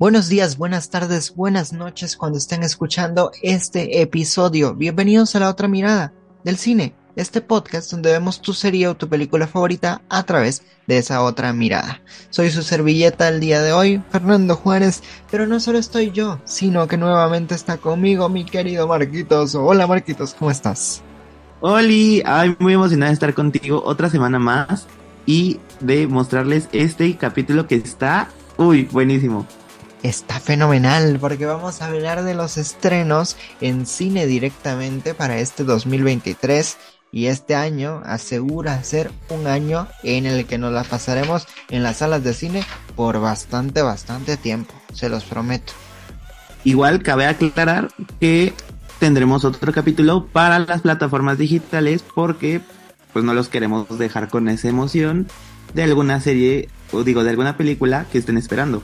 Buenos días, buenas tardes, buenas noches cuando estén escuchando este episodio. Bienvenidos a La Otra Mirada del Cine, este podcast donde vemos tu serie o tu película favorita a través de esa otra mirada. Soy su servilleta el día de hoy, Fernando Juárez, pero no solo estoy yo, sino que nuevamente está conmigo mi querido Marquitos. Hola Marquitos, ¿cómo estás? Oli, ay, muy emocionada de estar contigo otra semana más y de mostrarles este capítulo que está, uy, buenísimo está fenomenal porque vamos a hablar de los estrenos en cine directamente para este 2023 y este año asegura ser un año en el que nos la pasaremos en las salas de cine por bastante, bastante tiempo, se los prometo. Igual cabe aclarar que tendremos otro capítulo para las plataformas digitales porque pues no los queremos dejar con esa emoción de alguna serie o digo de alguna película que estén esperando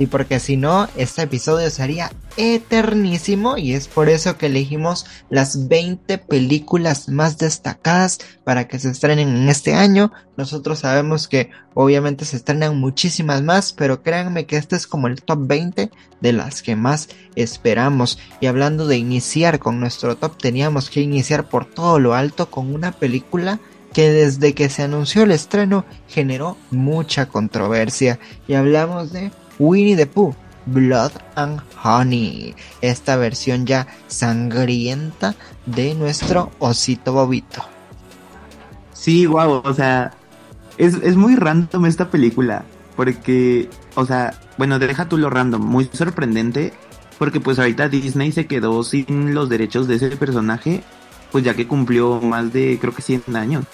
y porque si no, este episodio sería eternísimo y es por eso que elegimos las 20 películas más destacadas para que se estrenen en este año. Nosotros sabemos que obviamente se estrenan muchísimas más, pero créanme que este es como el top 20 de las que más esperamos. Y hablando de iniciar con nuestro top, teníamos que iniciar por todo lo alto con una película que desde que se anunció el estreno generó mucha controversia y hablamos de Winnie the Pooh, Blood and Honey, esta versión ya sangrienta de nuestro osito bobito. Sí, guau, o sea, es, es muy random esta película, porque, o sea, bueno, deja tú lo random, muy sorprendente, porque pues ahorita Disney se quedó sin los derechos de ese personaje, pues ya que cumplió más de, creo que 100 años.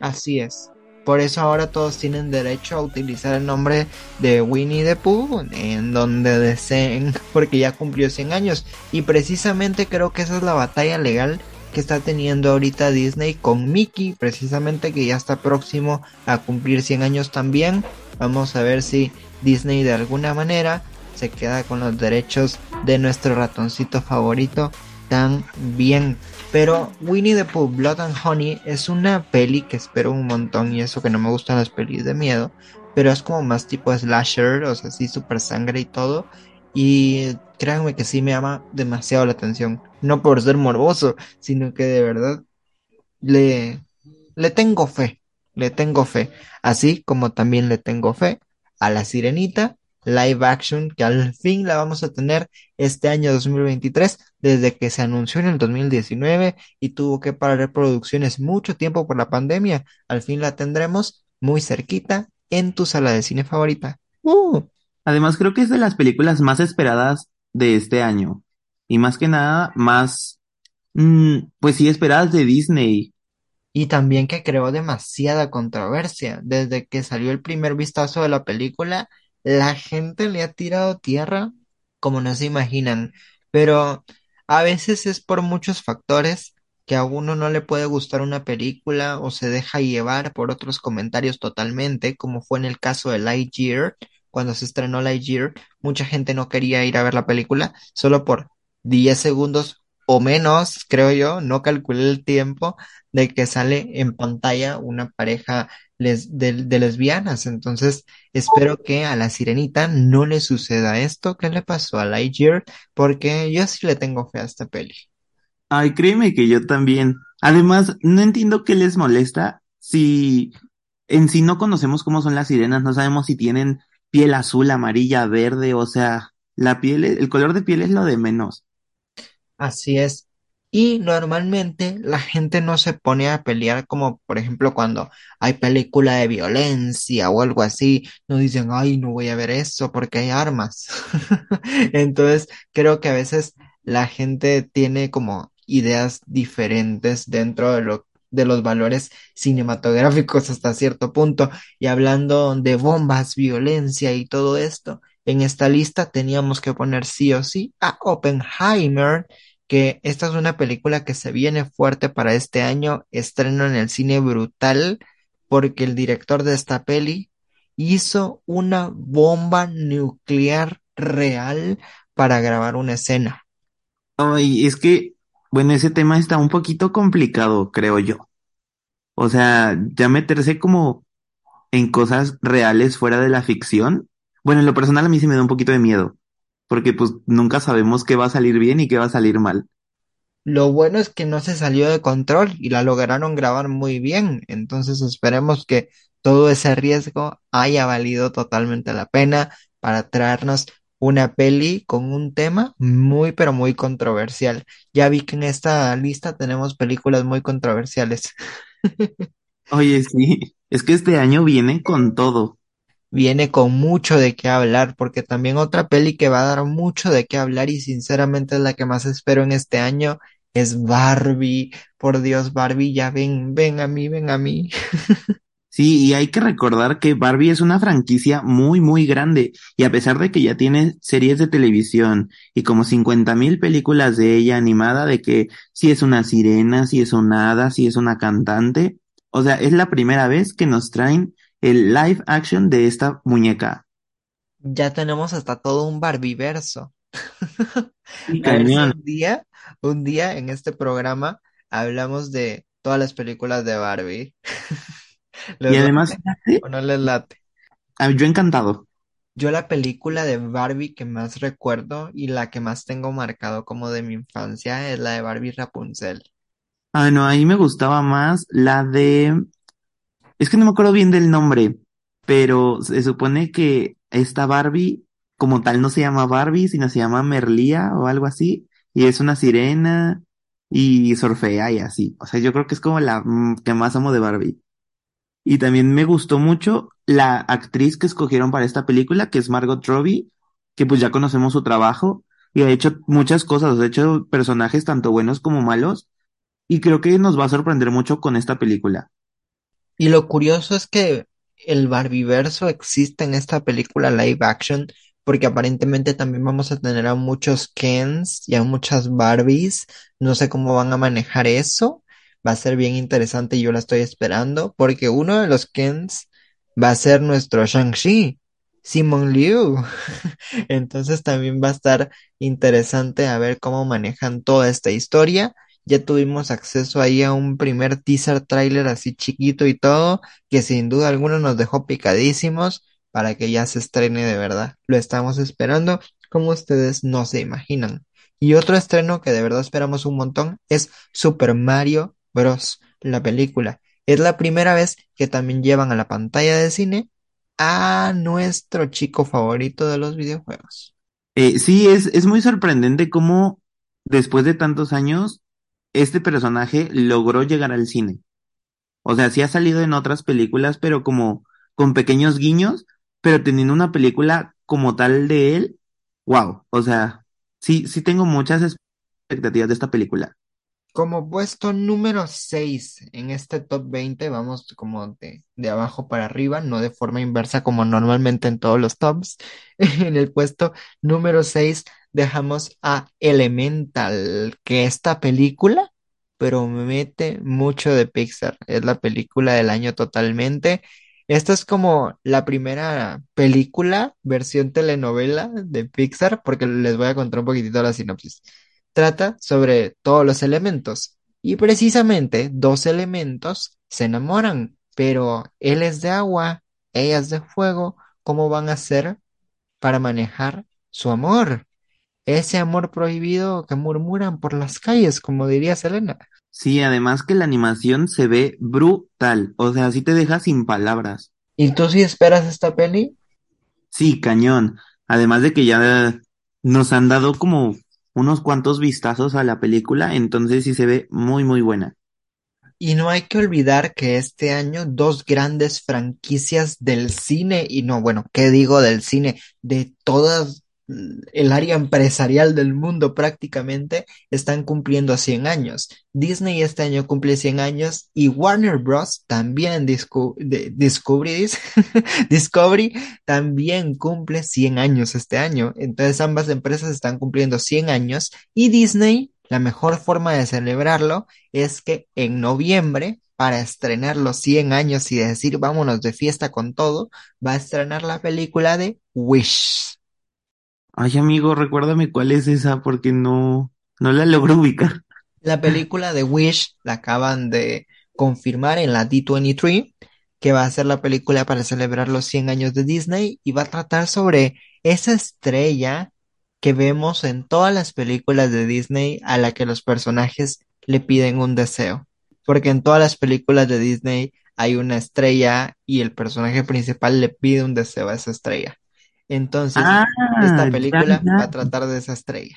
Así es. Por eso ahora todos tienen derecho a utilizar el nombre de Winnie the Pooh en donde deseen, porque ya cumplió 100 años. Y precisamente creo que esa es la batalla legal que está teniendo ahorita Disney con Mickey, precisamente que ya está próximo a cumplir 100 años también. Vamos a ver si Disney de alguna manera se queda con los derechos de nuestro ratoncito favorito tan bien. Pero Winnie the Pooh, Blood and Honey es una peli que espero un montón y eso que no me gustan las pelis de miedo, pero es como más tipo slasher, o sea, sí, super sangre y todo. Y créanme que sí me llama demasiado la atención. No por ser morboso, sino que de verdad le, le tengo fe. Le tengo fe. Así como también le tengo fe a la sirenita live action que al fin la vamos a tener este año 2023 desde que se anunció en el 2019 y tuvo que parar producciones mucho tiempo por la pandemia. Al fin la tendremos muy cerquita en tu sala de cine favorita. Uh. Además creo que es de las películas más esperadas de este año y más que nada más mm, pues sí esperadas de Disney. Y también que creó demasiada controversia. Desde que salió el primer vistazo de la película, la gente le ha tirado tierra como no se imaginan, pero a veces es por muchos factores que a uno no le puede gustar una película o se deja llevar por otros comentarios totalmente, como fue en el caso de Lightyear, cuando se estrenó Lightyear, mucha gente no quería ir a ver la película solo por 10 segundos o menos, creo yo, no calculé el tiempo de que sale en pantalla una pareja de, lesbianas. Entonces, espero que a la sirenita no le suceda esto que le pasó a Lightyear, porque yo sí le tengo fe a esta peli. Ay, créeme que yo también. Además, no entiendo qué les molesta si en sí no conocemos cómo son las sirenas, no sabemos si tienen piel azul, amarilla, verde, o sea, la piel, el color de piel es lo de menos. Así es. Y normalmente la gente no se pone a pelear como por ejemplo cuando hay película de violencia o algo así, no dicen, ay, no voy a ver eso porque hay armas. Entonces creo que a veces la gente tiene como ideas diferentes dentro de lo de los valores cinematográficos hasta cierto punto. Y hablando de bombas, violencia y todo esto, en esta lista teníamos que poner sí o sí a Oppenheimer que esta es una película que se viene fuerte para este año, estreno en el cine brutal, porque el director de esta peli hizo una bomba nuclear real para grabar una escena. Ay, es que, bueno, ese tema está un poquito complicado, creo yo. O sea, ya meterse como en cosas reales fuera de la ficción, Bueno, en lo personal a mí sí me da un poquito de miedo, porque pues nunca sabemos qué va a salir bien y qué va a salir mal. Lo bueno es que no se salió de control y la lograron grabar muy bien. Entonces esperemos que todo ese riesgo haya valido totalmente la pena para traernos una peli con un tema muy pero muy controversial. Ya vi que en esta lista tenemos películas muy controversiales. Oye, sí, es que este año viene con todo. Viene con mucho de qué hablar, porque también otra peli que va a dar mucho de qué hablar y sinceramente es la que más espero en este año es Barbie. Por Dios, Barbie, ya ven, ven a mí, ven a mí. Sí, y hay que recordar que Barbie es una franquicia muy, muy grande, y a pesar de que ya tiene series de televisión y como cincuenta mil películas de ella animada, de que si es una sirena, si es un hada, si es una cantante, o sea, es la primera vez que nos traen el live action de esta muñeca. Ya tenemos hasta todo un Barbieverso. Y A ver si cañón. un día, un día en este programa hablamos de todas las películas de Barbie. Y ¿Les además, late o no les late? ah, yo encantado. Yo la película de Barbie que más recuerdo y la que más tengo marcado como de mi infancia es la de Barbie Rapunzel. Ah, no, ahí me gustaba más la de Es que no me acuerdo bien del nombre, pero se supone que esta Barbie, como tal, no se llama Barbie, sino se llama Merlía o algo así, y es una sirena y surfea y así. O sea, yo creo que es como la mm, que más amo de Barbie. Y también me gustó mucho la actriz que escogieron para esta película, que es Margot Robbie, que pues ya conocemos su trabajo y ha hecho muchas cosas, ha hecho personajes tanto buenos como malos, y creo que nos va a sorprender mucho con esta película. Y lo curioso es que el Barbieverso existe en esta película live action, porque aparentemente también vamos a tener a muchos Kens y a muchas Barbies. No sé cómo van a manejar eso. Va a ser bien interesante y yo la estoy esperando, porque uno de los Kens va a ser nuestro Shang-Chi, Simon Liu. Entonces también va a estar interesante a ver cómo manejan toda esta historia. Ya tuvimos acceso ahí a un primer teaser trailer así chiquito y todo, que sin duda alguna nos dejó picadísimos para que ya se estrene de verdad. Lo estamos esperando como ustedes no se imaginan. Y otro estreno que de verdad esperamos un montón es Super Mario Bros. la película. Es la primera vez que también llevan a la pantalla de cine a nuestro chico favorito de los videojuegos. Eh, sí, es, es muy sorprendente cómo después de tantos años este personaje logró llegar al cine. O sea, sí ha salido en otras películas, pero como con pequeños guiños, pero teniendo una película como tal de él, wow. O sea, sí, sí tengo muchas expectativas de esta película. Como puesto número 6 en este top 20, vamos como de, de abajo para arriba, no de forma inversa como normalmente en todos los tops. En el puesto número 6 dejamos a Elemental, que esta película promete mucho de Pixar. Es la película del año totalmente. Esta es como la primera película, versión telenovela de Pixar, porque les voy a contar un poquitito la sinopsis. Trata sobre todos los elementos y precisamente dos elementos se enamoran, pero él es de agua, ella es de fuego. ¿Cómo van a hacer para manejar su amor? Ese amor prohibido que murmuran por las calles, como diría Selena. Sí, además que la animación se ve brutal. O sea, sí te deja sin palabras. ¿Y tú sí esperas esta peli? Sí, cañón. Además de que ya nos han dado como unos cuantos vistazos a la película, entonces sí se ve muy, muy buena. Y no hay que olvidar que este año dos grandes franquicias del cine, y no, bueno, ¿qué digo del cine? De todas el área empresarial del mundo prácticamente están cumpliendo 100 años. Disney este año cumple 100 años y Warner Bros. también de- Discovery, Discovery también cumple 100 años este año. Entonces ambas empresas están cumpliendo 100 años y Disney, la mejor forma de celebrarlo es que en noviembre, para estrenar los 100 años y decir vámonos de fiesta con todo, va a estrenar la película de Wish. Ay, amigo, recuérdame cuál es esa porque no, no la logro ubicar. La película de Wish la acaban de confirmar en la D23. que va a ser la película para celebrar los 100 años de Disney y va a tratar sobre esa estrella que vemos en todas las películas de Disney a la que los personajes le piden un deseo. Porque en todas las películas de Disney hay una estrella y el personaje principal le pide un deseo a esa estrella. Entonces, Ah, esta ya, película va a tratar de esa estrella.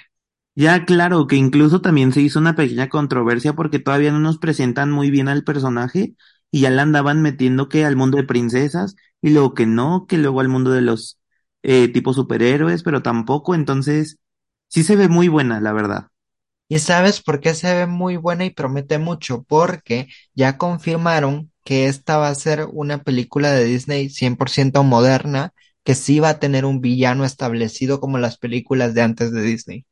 Ya, claro, que incluso también se hizo una pequeña controversia porque todavía no nos presentan muy bien al personaje y ya la andaban metiendo que al mundo de princesas y luego que no, que luego al mundo de los eh, tipos superhéroes, pero tampoco, entonces sí se ve muy buena, la verdad. ¿Y sabes por qué se ve muy buena y promete mucho? Porque ya confirmaron que esta va a ser una película de Disney 100% moderna, que sí va a tener un villano establecido como las películas de antes de Disney.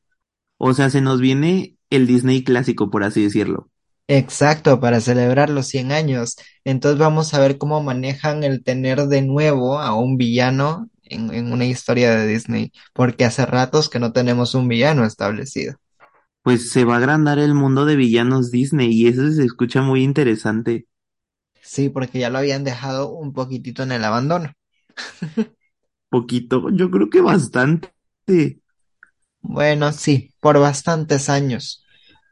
O sea, se nos viene el Disney clásico, por así decirlo. Exacto, para celebrar los 100 años. Entonces vamos a ver cómo manejan el tener de nuevo a un villano en, en una historia de Disney, porque hace ratos que no tenemos un villano establecido. Pues se va a agrandar el mundo de villanos Disney y eso se escucha muy interesante. Sí, porque ya lo habían dejado un poquitito en el abandono. Poquito, yo creo que bastante. Bueno, sí, por bastantes años.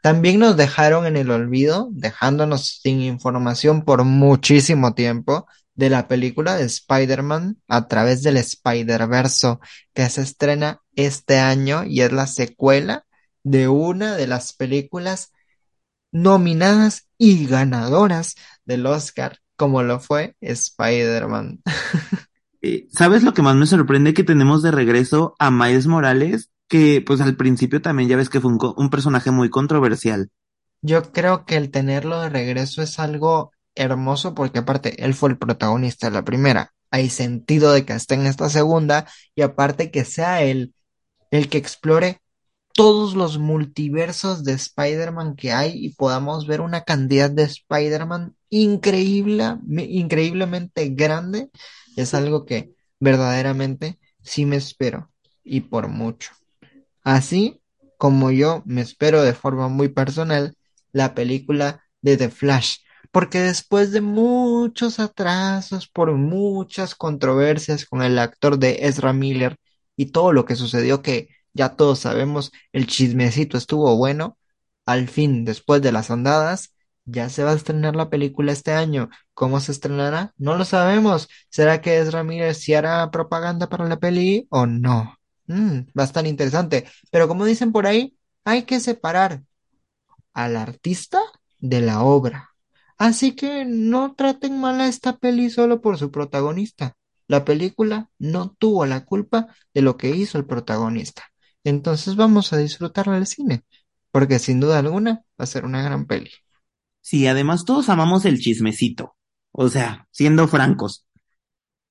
También nos dejaron en el olvido, dejándonos sin información por muchísimo tiempo de la película de Spider-Man a través del Spider-Verso, que se estrena este año y es la secuela de una de las películas nominadas y ganadoras del Oscar, como lo fue Spider-Man. Eh, ¿sabes lo que más me sorprende que tenemos de regreso a Miles Morales? Que pues al principio también ya ves que fue un, personaje muy controversial. Yo creo que el tenerlo de regreso es algo hermoso porque aparte él fue el protagonista de la primera. Hay sentido de que esté en esta segunda y aparte que sea él el que explore todos los multiversos de Spider-Man que hay y podamos ver una cantidad de Spider-Man increíble, increíblemente grande, es algo que verdaderamente sí me espero y por mucho. Así como yo me espero de forma muy personal la película de The Flash, porque después de muchos atrasos, por muchas controversias con el actor de Ezra Miller y todo lo que sucedió que ya todos sabemos, el chismecito estuvo bueno, al fin, después de las andadas, ya se va a estrenar la película este año. ¿Cómo se estrenará? No lo sabemos. ¿Será que Ezra Miller sí hará propaganda para la peli o no? Mm, va a estar interesante. Pero como dicen por ahí, hay que separar al artista de la obra. Así que no traten mal a esta peli solo por su protagonista. La película no tuvo la culpa de lo que hizo el protagonista. Entonces vamos a disfrutarla del cine, porque sin duda alguna va a ser una gran peli. Sí, además todos amamos el chismecito. O sea, siendo francos.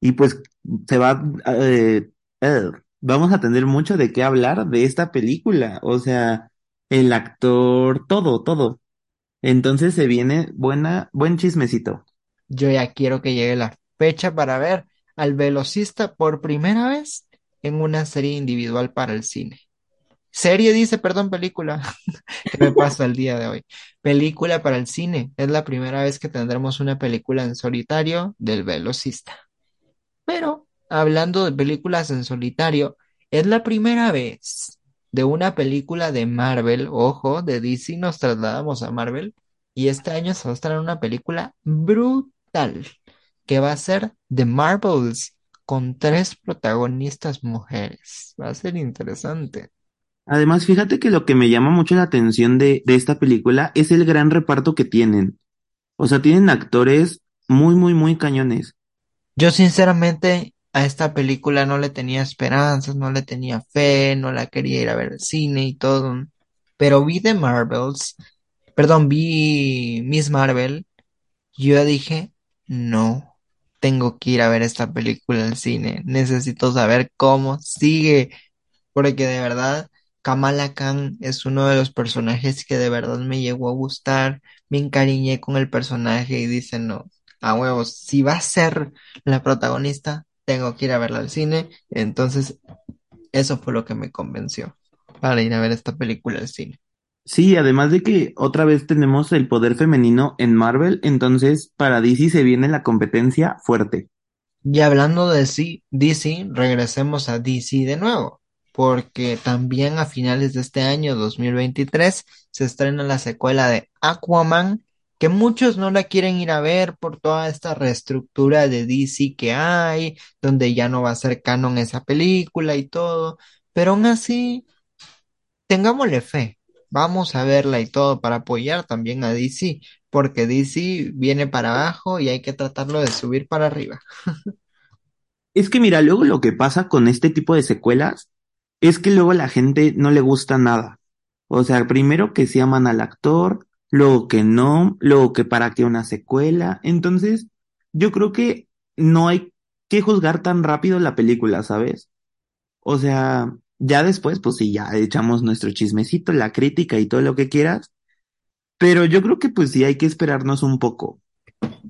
Y pues se va, eh, eh, vamos a tener mucho de qué hablar de esta película. O sea, el actor, todo, todo. Entonces se viene buena, buen chismecito. Yo ya quiero que llegue la fecha para ver al velocista por primera vez en una serie individual para el cine. Serie dice, perdón, película. ¿Qué me pasa el día de hoy? Película para el cine. Es la primera vez que tendremos una película en solitario del velocista. Pero, hablando de películas en solitario, es la primera vez de una película de Marvel, ojo, de DC nos trasladamos a Marvel, y este año se va a estrenar una película brutal, que va a ser The Marvels, con tres protagonistas mujeres. Va a ser interesante. Además, fíjate que lo que me llama mucho la atención de, de esta película es el gran reparto que tienen. O sea, tienen actores muy, muy, muy cañones. Yo sinceramente a esta película no le tenía esperanzas, no le tenía fe, no la quería ir a ver al cine y todo. Pero vi The Marvels, perdón, vi Miss Marvel, yo dije, no, tengo que ir a ver esta película al cine, necesito saber cómo sigue, porque de verdad Kamala Khan es uno de los personajes que de verdad me llegó a gustar, me encariñé con el personaje y dice, no, a huevos, si va a ser la protagonista, tengo que ir a verla al cine, entonces eso fue lo que me convenció para ir a ver esta película al cine. Sí, además de que otra vez tenemos el poder femenino en Marvel, entonces para DC se viene la competencia fuerte. Y hablando de sí- DC, regresemos a DC de nuevo, porque también a finales de este año 2023 se estrena la secuela de Aquaman, que muchos no la quieren ir a ver por toda esta reestructura de DC que hay, donde ya no va a ser canon esa película y todo, pero aún así, tengámosle fe, vamos a verla y todo para apoyar también a DC, porque DC viene para abajo y hay que tratarlo de subir para arriba. Es que mira, luego lo que pasa con este tipo de secuelas es que luego la gente no le gusta nada. O sea, primero que se aman al actor, luego que no, luego que para qué una secuela. Entonces, yo creo que no hay que juzgar tan rápido la película, ¿sabes? O sea, ya después, pues sí, ya echamos nuestro chismecito, la crítica y todo lo que quieras, pero yo creo que pues sí hay que esperarnos un poco.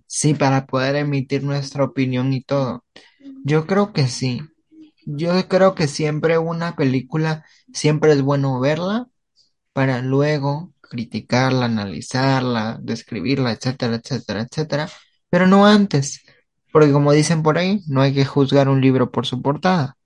Sí, para poder emitir nuestra opinión y todo. Yo creo que sí. Yo creo que siempre una película, siempre es bueno verla para luego criticarla, analizarla, describirla, etcétera, etcétera, etcétera. Pero no antes, porque como dicen por ahí, no hay que juzgar un libro por su portada.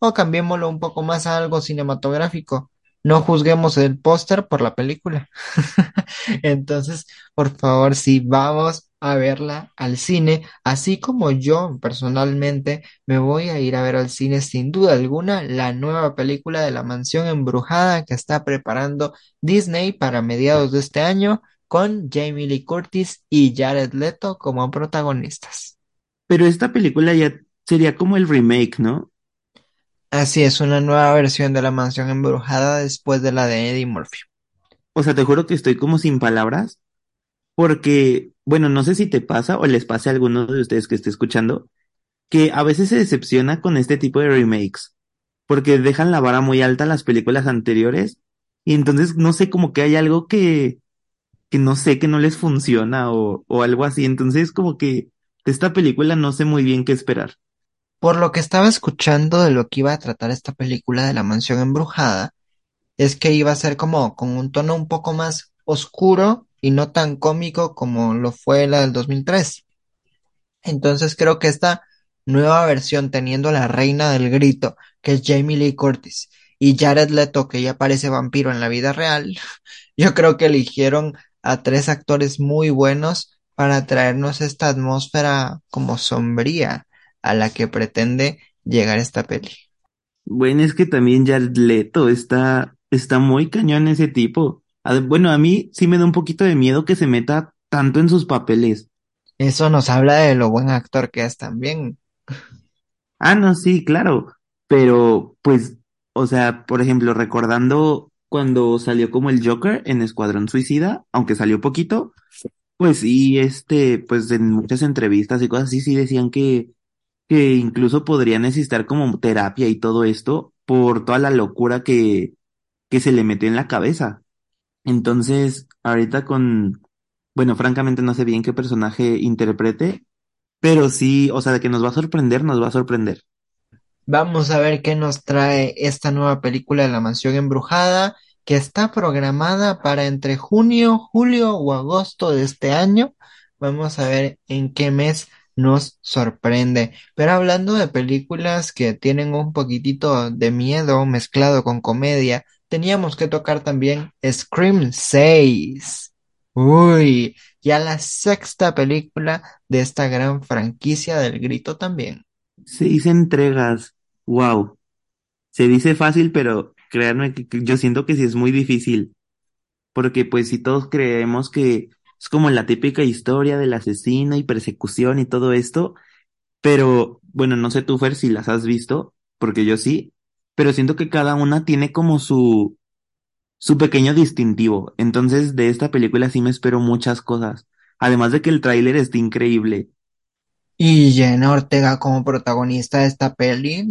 O cambiémoslo un poco más a algo cinematográfico. No juzguemos el póster por la película. Entonces, por favor, si vamos a verla al cine, así como yo personalmente me voy a ir a ver al cine sin duda alguna la nueva película de la Mansión Embrujada que está preparando Disney para mediados de este año con Jamie Lee Curtis y Jared Leto como protagonistas. Pero esta película ya sería como el remake, ¿no? Así es, una nueva versión de la Mansión Embrujada después de la de Eddie Murphy. O sea, te juro que estoy como sin palabras, porque, bueno, no sé si te pasa o les pase a alguno de ustedes que esté escuchando, que a veces se decepciona con este tipo de remakes, porque dejan la vara muy alta las películas anteriores, y entonces no sé, como que hay algo que, que no sé, que no les funciona o, o algo así, entonces como que de esta película no sé muy bien qué esperar. Por lo que estaba escuchando de lo que iba a tratar esta película de la Mansión Embrujada, es que iba a ser como con un tono un poco más oscuro y no tan cómico como lo fue la del 2003. Entonces creo que esta nueva versión, teniendo a la reina del grito, que es Jamie Lee Curtis, y Jared Leto, que ya parece vampiro en la vida real, yo creo que eligieron a tres actores muy buenos para traernos esta atmósfera como sombría a la que pretende llegar esta peli. Bueno, es que también Jared Leto está, está muy cañón ese tipo. Bueno, a mí sí me da un poquito de miedo que se meta tanto en sus papeles. Eso nos habla de lo buen actor que es también. Ah, no, sí, claro. Pero, pues, o sea, por ejemplo, recordando cuando salió como el Joker en Escuadrón Suicida, aunque salió poquito, pues sí, este, pues en muchas entrevistas y cosas así, sí decían que, que incluso podría necesitar como terapia y todo esto por toda la locura que, que se le metió en la cabeza. Entonces, ahorita con, bueno, francamente no sé bien qué personaje interprete, pero sí, o sea, de que nos va a sorprender, nos va a sorprender. Vamos a ver qué nos trae esta nueva película de La Mansión Embrujada, que está programada para entre junio, julio o agosto de este año. Vamos a ver en qué mes nos sorprende. Pero hablando de películas que tienen un poquitito de miedo mezclado con comedia, teníamos que tocar también Scream 6. Uy, ya la sexta película de esta gran franquicia del grito también. Seis entregas, wow. Se dice fácil, pero créanme que, yo siento que sí es muy difícil, porque pues si todos creemos que es como la típica historia del asesino y persecución y todo esto, pero bueno, no sé tú, Fer, si las has visto, porque yo sí, pero siento que cada una tiene como su, su pequeño distintivo. Entonces, de esta película sí me espero muchas cosas. Además de que el tráiler está increíble. Y Jenna Ortega como protagonista de esta peli.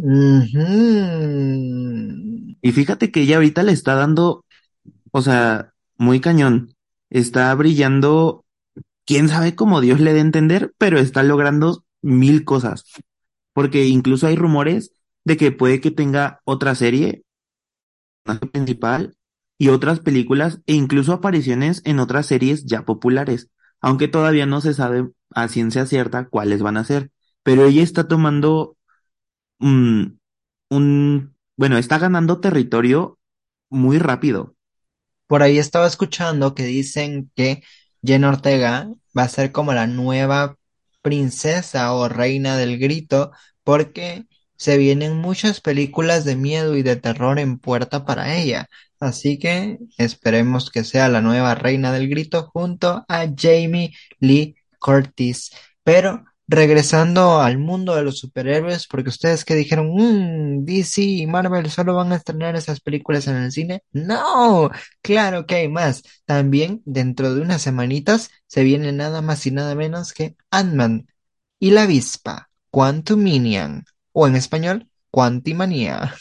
Y fíjate que ella ahorita le está dando, o sea, muy cañón. Está brillando, quién sabe cómo Dios le dé a entender, pero está logrando mil cosas. Porque incluso hay rumores de que puede que tenga otra serie, principal, y otras películas e incluso apariciones en otras series ya populares, aunque todavía no se sabe a ciencia cierta cuáles van a ser. Pero ella está tomando mm, un, bueno, está ganando territorio muy rápido. Por ahí estaba escuchando que dicen que Jenna Ortega va a ser como la nueva princesa o reina del grito porque se vienen muchas películas de miedo y de terror en puerta para ella. Así que esperemos que sea la nueva reina del grito junto a Jamie Lee Curtis. Pero regresando al mundo de los superhéroes, porque ustedes que dijeron, "Mm, DC y Marvel solo van a estrenar esas películas en el cine. No, claro que hay más. También dentro de unas semanitas se viene nada más y nada menos que Ant-Man y la avispa, Quantuminian, o en español, Quantimanía.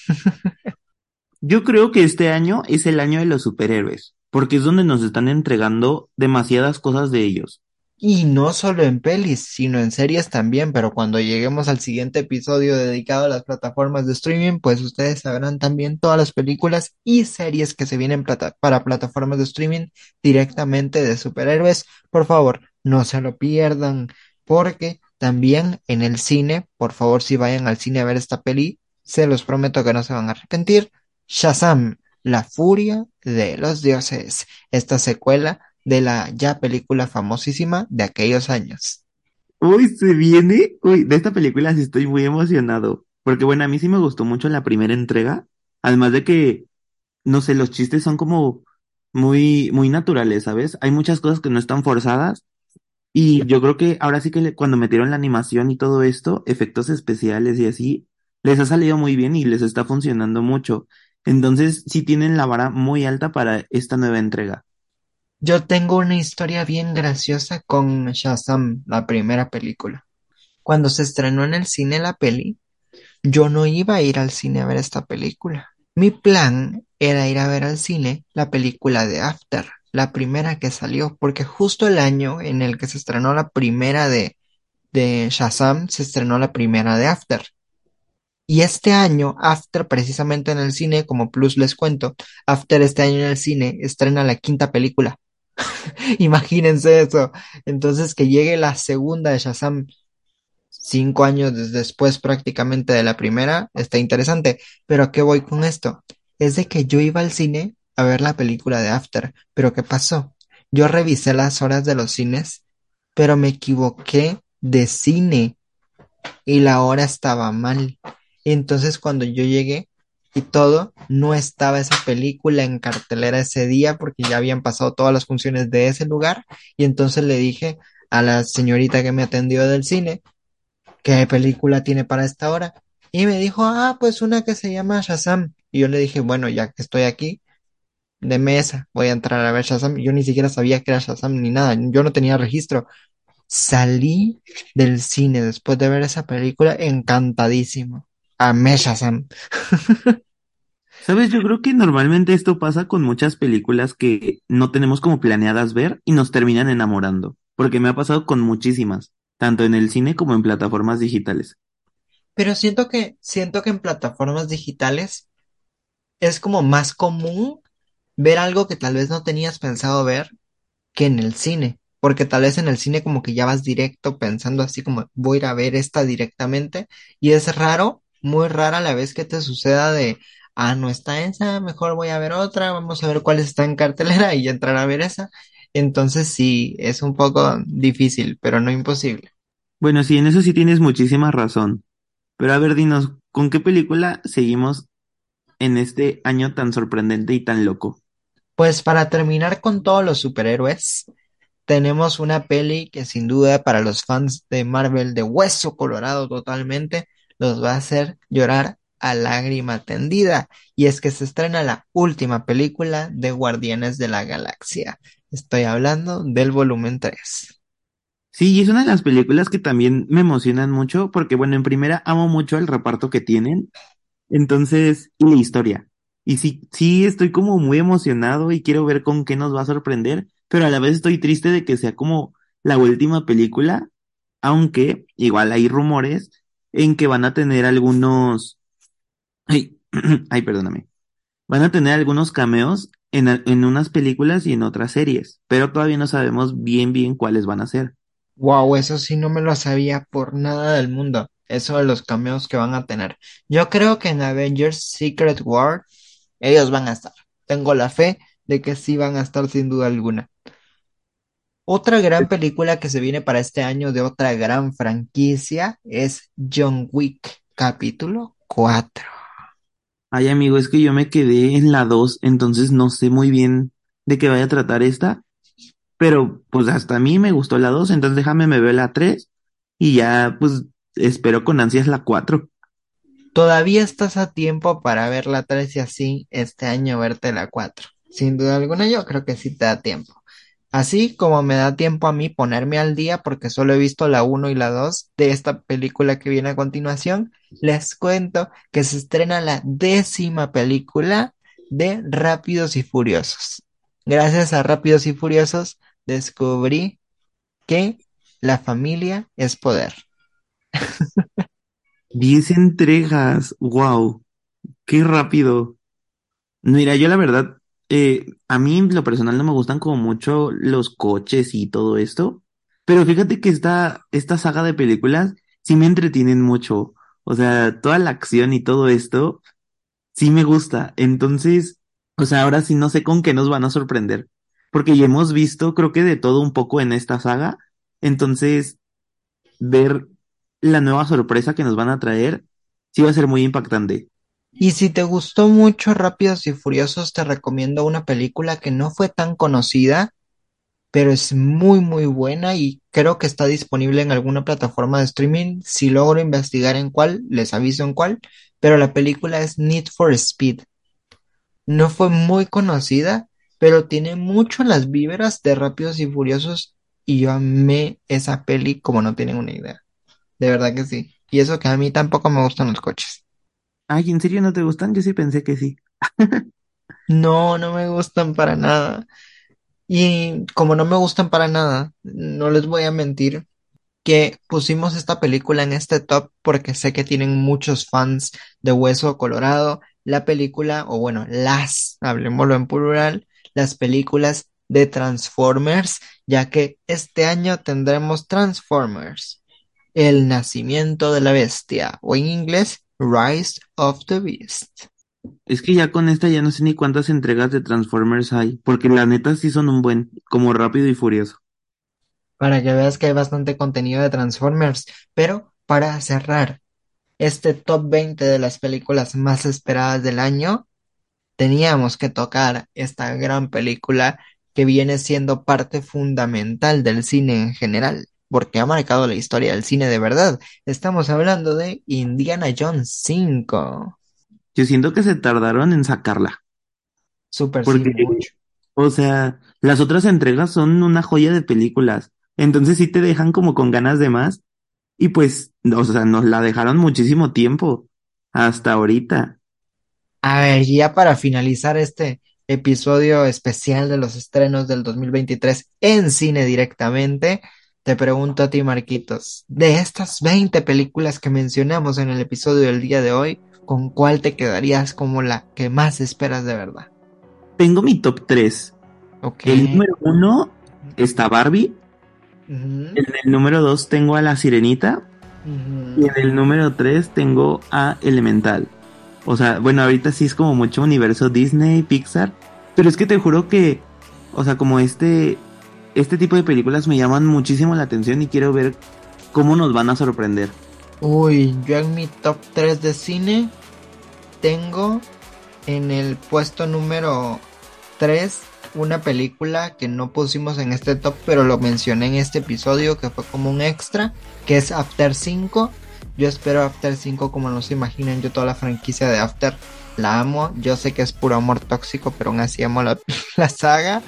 Yo creo que este año es el año de los superhéroes, porque es donde nos están entregando demasiadas cosas de ellos. Y no solo en pelis, sino en series también, pero cuando lleguemos al siguiente episodio dedicado a las plataformas de streaming, pues ustedes sabrán también todas las películas y series que se vienen plata- para plataformas de streaming directamente de superhéroes. Por favor, no se lo pierdan, porque también en el cine, por favor, si vayan al cine a ver esta peli, se los prometo que no se van a arrepentir. Shazam, la furia de los dioses, esta secuela de la ya película famosísima de aquellos años. Uy, se viene. Uy, de esta película sí estoy muy emocionado. Porque bueno, a mí sí me gustó mucho la primera entrega. Además de que, no sé, los chistes son como muy, muy naturales, ¿sabes? Hay muchas cosas que no están forzadas. Y yo creo que ahora sí que cuando metieron la animación y todo esto, efectos especiales y así, les ha salido muy bien y les está funcionando mucho. Entonces, sí tienen la vara muy alta para esta nueva entrega. Yo tengo una historia bien graciosa con Shazam, la primera película. Cuando se estrenó en el cine la peli, yo no iba a ir al cine a ver esta película. Mi plan era ir a ver al cine la película de After, la primera que salió, porque justo el año en el que se estrenó la primera de, de Shazam, se estrenó la primera de After. Y este año, After, precisamente en el cine, como plus les cuento, After este año en el cine estrena la quinta película. Imagínense eso. Entonces, que llegue la segunda de Shazam cinco años des- después prácticamente de la primera, está interesante. Pero ¿a qué voy con esto? Es de que yo iba al cine a ver la película de After, pero ¿qué pasó? Yo revisé las horas de los cines, pero me equivoqué de cine y la hora estaba mal. Entonces cuando yo llegué y todo, no estaba esa película en cartelera ese día porque ya habían pasado todas las funciones de ese lugar y entonces le dije a la señorita que me atendió del cine qué película tiene para esta hora y me dijo, ah, pues una que se llama Shazam. Y yo le dije, bueno, ya que estoy aquí, de mesa, voy a entrar a ver Shazam. Yo ni siquiera sabía que era Shazam ni nada, yo no tenía registro. Salí del cine después de ver esa película encantadísimo. Amé Shazam. ¿Sabes? Yo creo que normalmente esto pasa con muchas películas que no tenemos como planeadas ver y nos terminan enamorando, porque me ha pasado con muchísimas, tanto en el cine como en plataformas digitales. Pero siento que, siento que en plataformas digitales es como más común ver algo que tal vez no tenías pensado ver que en el cine, porque tal vez en el cine como que ya vas directo pensando así como voy a ir a ver esta directamente y es raro, muy rara la vez que te suceda de, ah, no está esa, mejor voy a ver otra, vamos a ver cuál está en cartelera y entrar a ver esa. Entonces sí, es un poco difícil, pero no imposible. Bueno, sí, en eso sí tienes muchísima razón. Pero a ver, dinos, ¿con qué película seguimos en este año tan sorprendente y tan loco? Pues para terminar con todos los superhéroes, tenemos una peli que sin duda para los fans de Marvel de hueso colorado totalmente los va a hacer llorar a lágrima tendida. Y es que se estrena la última película de Guardianes de la Galaxia. Estoy hablando del volumen 3. Sí, y es una de las películas que también me emocionan mucho porque, bueno, en primera amo mucho el reparto que tienen, entonces, y la historia. Y sí, sí estoy como muy emocionado y quiero ver con qué nos va a sorprender, pero a la vez estoy triste de que sea como la última película, aunque igual hay rumores en que van a tener algunos, ay, ay, perdóname, Van a tener algunos cameos en, en unas películas y en otras series, pero todavía no sabemos bien bien cuáles van a ser. Wow, eso sí no me lo sabía por nada del mundo. Eso de los cameos que van a tener. Yo creo que en Avengers Secret War ellos van a estar. Tengo la fe de que sí van a estar sin duda alguna. Otra gran película que se viene para este año de otra gran franquicia es John Wick, capítulo 4. Ay, amigo, es que yo me quedé en la 2, entonces no sé muy bien de qué vaya a tratar esta, pero pues hasta a mí me gustó la 2, entonces déjame me veo la 3 y ya pues espero con ansias la 4. Todavía estás a tiempo para ver la 3 y así este año verte la 4. Sin duda alguna yo creo que sí te da tiempo. Así como me da tiempo a mí ponerme al día porque solo he visto la 1 y la 2 de esta película que viene a continuación, les cuento que se estrena la décima película de Rápidos y Furiosos. Gracias a Rápidos y Furiosos descubrí que la familia es poder. 10 entregas, wow, qué rápido. Mira, yo la verdad eh, a mí, lo personal, no me gustan como mucho los coches y todo esto, pero fíjate que esta, esta saga de películas sí me entretienen mucho. O sea, toda la acción y todo esto sí me gusta. Entonces, o sea, ahora sí no sé con qué nos van a sorprender, porque ya hemos visto, creo que de todo un poco en esta saga. Entonces, ver la nueva sorpresa que nos van a traer sí va a ser muy impactante. Y si te gustó mucho Rápidos y Furiosos, te recomiendo una película que no fue tan conocida, pero es muy muy buena y creo que está disponible en alguna plataforma de streaming. Si logro investigar en cuál, les aviso en cuál, pero la película es Need for Speed. No fue muy conocida, pero tiene mucho las víveras de Rápidos y Furiosos y yo amé esa peli como no tienen una idea. De verdad que sí. Y eso que a mí tampoco me gustan los coches. Ay, ¿en serio no te gustan? Yo sí pensé que sí. No, no me gustan para nada. Y como no me gustan para nada, no les voy a mentir que pusimos esta película en este top porque sé que tienen muchos fans de Hueso Colorado. La película, o bueno, las, hablemoslo en plural, las películas de Transformers, ya que este año tendremos Transformers, el nacimiento de la bestia, o en inglés, Rise of the Beast. Es que ya con esta ya no sé ni cuántas entregas de Transformers hay, porque la neta sí son un buen, como rápido y furioso. Para que veas que hay bastante contenido de Transformers, pero para cerrar este top 20 de las películas más esperadas del año, teníamos que tocar esta gran película que viene siendo parte fundamental del cine en general porque ha marcado la historia del cine de verdad. Estamos hablando de Indiana Jones 5. Yo siento que se tardaron en sacarla. Súper Porque, sí, mucho. o sea, las otras entregas son una joya de películas. Entonces sí te dejan como con ganas de más. Y pues, o sea, nos la dejaron muchísimo tiempo. Hasta ahorita. A ver, ya para finalizar este episodio especial de los estrenos del 2023 en cine directamente, te pregunto a ti, Marquitos, de estas 20 películas que mencionamos en el episodio del día de hoy, ¿con cuál te quedarías como la que más esperas de verdad? Tengo mi top 3. Ok. El número uno está Barbie. En el número 2 tengo a La Sirenita. Y en el número 3 tengo a Elemental. O sea, bueno, ahorita sí es como mucho universo Disney, Pixar. Pero es que te juro que, o sea, como este, este tipo de películas me llaman muchísimo la atención y quiero ver cómo nos van a sorprender. Uy, yo en mi top 3 de cine tengo en el puesto número 3 una película que no pusimos en este top, pero lo mencioné en este episodio que fue como un extra, que es After 5. Yo espero After 5 como no se imaginan, yo toda la franquicia de After la amo. Yo sé que es puro amor tóxico, pero aún así amo la, la saga.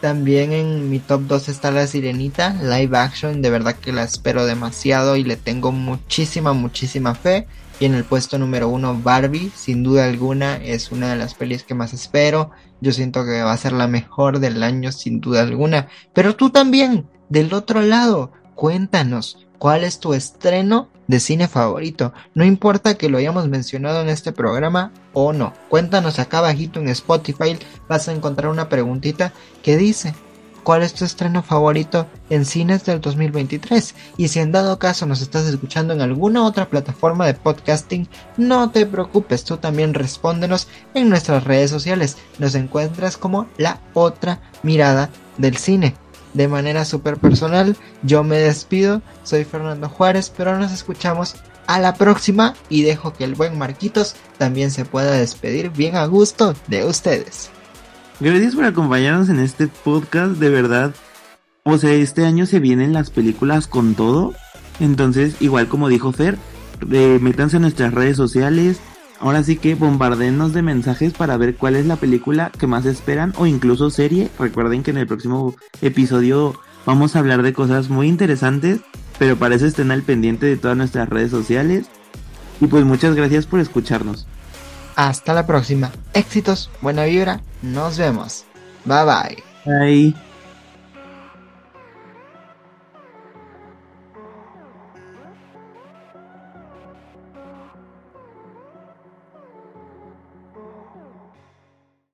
También en mi top 2 está La Sirenita, live action, de verdad que la espero demasiado y le tengo muchísima, muchísima fe. Y en el puesto número 1 Barbie, sin duda alguna, es una de las pelis que más espero. Yo siento que va a ser la mejor del año, sin duda alguna. Pero tú también, del otro lado, cuéntanos cuál es tu estreno de cine favorito. No importa que lo hayamos mencionado en este programa o no. Cuéntanos acá abajito en Spotify. Vas a encontrar una preguntita que dice cuál es tu estreno favorito en cines del 2023. Y si en dado caso nos estás escuchando en alguna otra plataforma de podcasting, no te preocupes, tú también respóndenos en nuestras redes sociales. Nos encuentras como la otra mirada del cine. De manera súper personal, yo me despido, soy Fernando Juárez, pero nos escuchamos a la próxima y dejo que el buen Marquitos también se pueda despedir bien a gusto de ustedes. Gracias por acompañarnos en este podcast, de verdad. O sea, este año se vienen las películas con todo. Entonces, igual como dijo Fer, eh, métanse en nuestras redes sociales. Ahora sí que bombardenos de mensajes para ver cuál es la película que más esperan o incluso serie. Recuerden que en el próximo episodio vamos a hablar de cosas muy interesantes, pero para eso estén al pendiente de todas nuestras redes sociales. Y pues muchas gracias por escucharnos. Hasta la próxima. Éxitos, buena vibra. Nos vemos. Bye bye. Bye.